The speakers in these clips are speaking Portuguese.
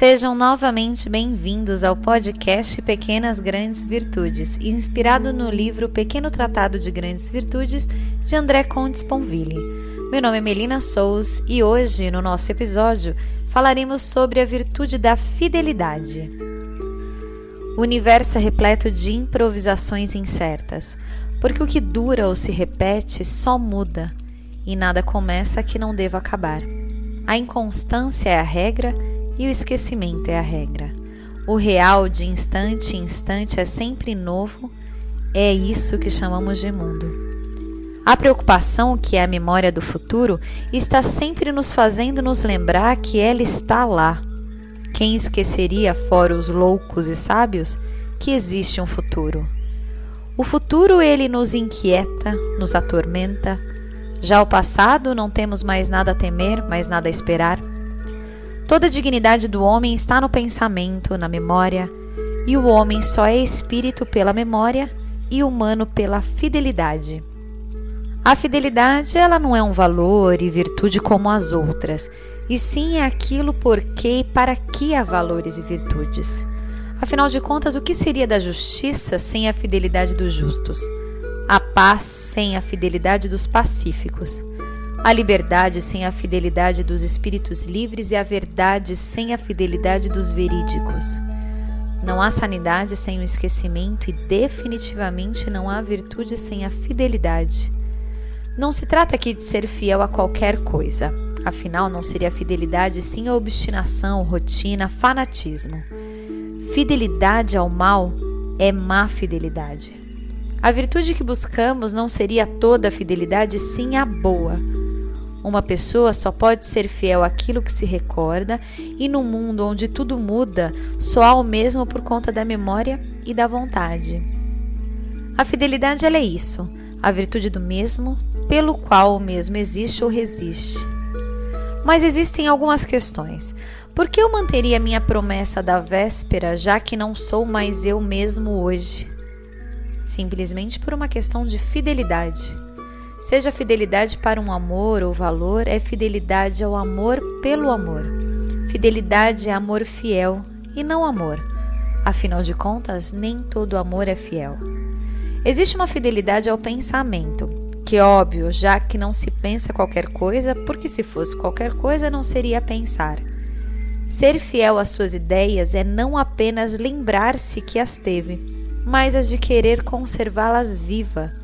Sejam novamente bem-vindos ao podcast Pequenas Grandes Virtudes, inspirado no livro Pequeno Tratado de Grandes Virtudes de André Contes Ponville. Meu nome é Melina Sous e hoje, no nosso episódio, falaremos sobre a virtude da fidelidade. O universo é repleto de improvisações incertas, porque o que dura ou se repete só muda, e nada começa que não deva acabar. A inconstância é a regra e o esquecimento é a regra. O real de instante em instante é sempre novo, é isso que chamamos de mundo. A preocupação, que é a memória do futuro, está sempre nos fazendo nos lembrar que ela está lá. Quem esqueceria, fora os loucos e sábios, que existe um futuro? O futuro ele nos inquieta, nos atormenta. Já o passado não temos mais nada a temer, mais nada a esperar. Toda a dignidade do homem está no pensamento, na memória, e o homem só é espírito pela memória e humano pela fidelidade. A fidelidade ela não é um valor e virtude como as outras, e sim é aquilo por que e para que há valores e virtudes. Afinal de contas, o que seria da justiça sem a fidelidade dos justos? A paz sem a fidelidade dos pacíficos? A liberdade sem a fidelidade dos espíritos livres e a verdade sem a fidelidade dos verídicos. Não há sanidade sem o esquecimento e definitivamente não há virtude sem a fidelidade. Não se trata aqui de ser fiel a qualquer coisa. Afinal, não seria fidelidade sim a obstinação, rotina, fanatismo. Fidelidade ao mal é má fidelidade. A virtude que buscamos não seria toda fidelidade, sim a boa uma pessoa só pode ser fiel àquilo que se recorda, e no mundo onde tudo muda, só há o mesmo por conta da memória e da vontade. A fidelidade é isso, a virtude do mesmo, pelo qual o mesmo existe ou resiste. Mas existem algumas questões. Por que eu manteria minha promessa da véspera, já que não sou mais eu mesmo hoje? Simplesmente por uma questão de fidelidade. Seja fidelidade para um amor ou valor, é fidelidade ao amor pelo amor. Fidelidade é amor fiel e não amor. Afinal de contas, nem todo amor é fiel. Existe uma fidelidade ao pensamento, que é óbvio, já que não se pensa qualquer coisa, porque se fosse qualquer coisa não seria pensar. Ser fiel às suas ideias é não apenas lembrar-se que as teve, mas as de querer conservá-las viva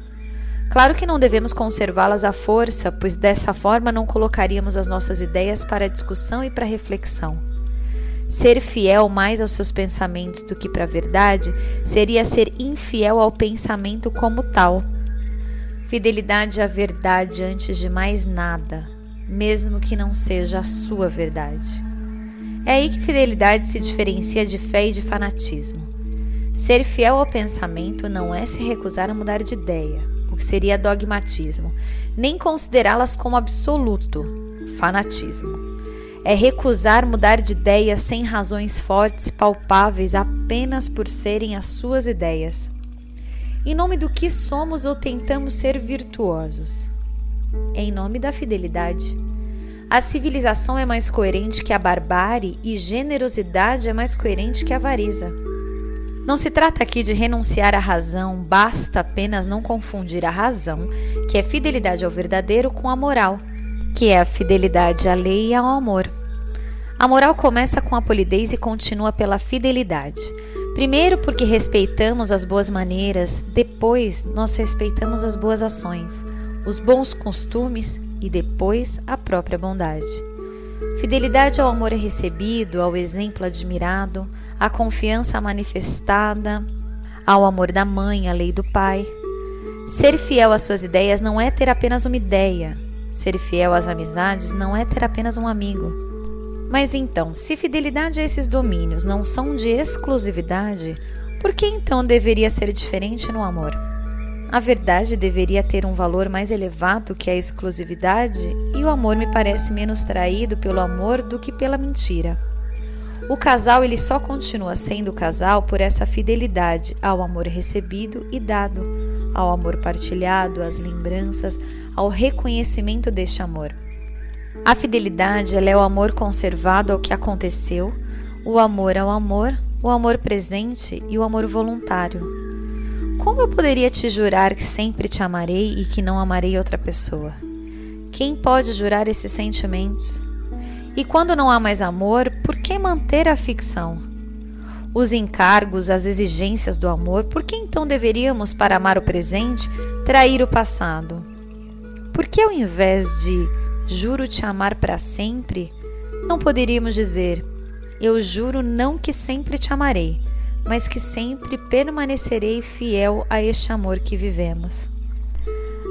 Claro que não devemos conservá-las à força, pois dessa forma não colocaríamos as nossas ideias para discussão e para reflexão. Ser fiel mais aos seus pensamentos do que para a verdade seria ser infiel ao pensamento como tal. Fidelidade à verdade antes de mais nada, mesmo que não seja a sua verdade. É aí que fidelidade se diferencia de fé e de fanatismo. Ser fiel ao pensamento não é se recusar a mudar de ideia que seria dogmatismo, nem considerá-las como absoluto, fanatismo. É recusar mudar de ideia sem razões fortes palpáveis apenas por serem as suas ideias. Em nome do que somos ou tentamos ser virtuosos? Em nome da fidelidade. A civilização é mais coerente que a barbárie e generosidade é mais coerente que a avareza. Não se trata aqui de renunciar à razão, basta apenas não confundir a razão, que é fidelidade ao verdadeiro, com a moral, que é a fidelidade à lei e ao amor. A moral começa com a polidez e continua pela fidelidade. Primeiro, porque respeitamos as boas maneiras, depois, nós respeitamos as boas ações, os bons costumes e depois a própria bondade. Fidelidade ao amor recebido, ao exemplo admirado, à confiança manifestada, ao amor da mãe, à lei do pai. Ser fiel às suas ideias não é ter apenas uma ideia. Ser fiel às amizades não é ter apenas um amigo. Mas então, se fidelidade a esses domínios não são de exclusividade, por que então deveria ser diferente no amor? A verdade deveria ter um valor mais elevado que a exclusividade, e o amor me parece menos traído pelo amor do que pela mentira. O casal ele só continua sendo casal por essa fidelidade ao amor recebido e dado, ao amor partilhado, às lembranças, ao reconhecimento deste amor. A fidelidade é o amor conservado ao que aconteceu, O amor ao amor, o amor presente e o amor voluntário. Como eu poderia te jurar que sempre te amarei e que não amarei outra pessoa? Quem pode jurar esses sentimentos? E quando não há mais amor, por que manter a ficção? Os encargos, as exigências do amor, por que então deveríamos, para amar o presente, trair o passado? Por que ao invés de juro te amar para sempre, não poderíamos dizer eu juro não que sempre te amarei, mas que sempre permanecerei fiel a este amor que vivemos.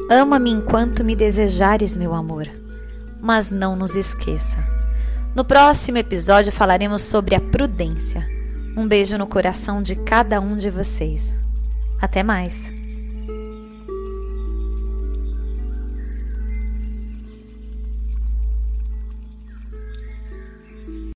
Ama-me enquanto me desejares, meu amor, mas não nos esqueça. No próximo episódio falaremos sobre a prudência. Um beijo no coração de cada um de vocês. Até mais!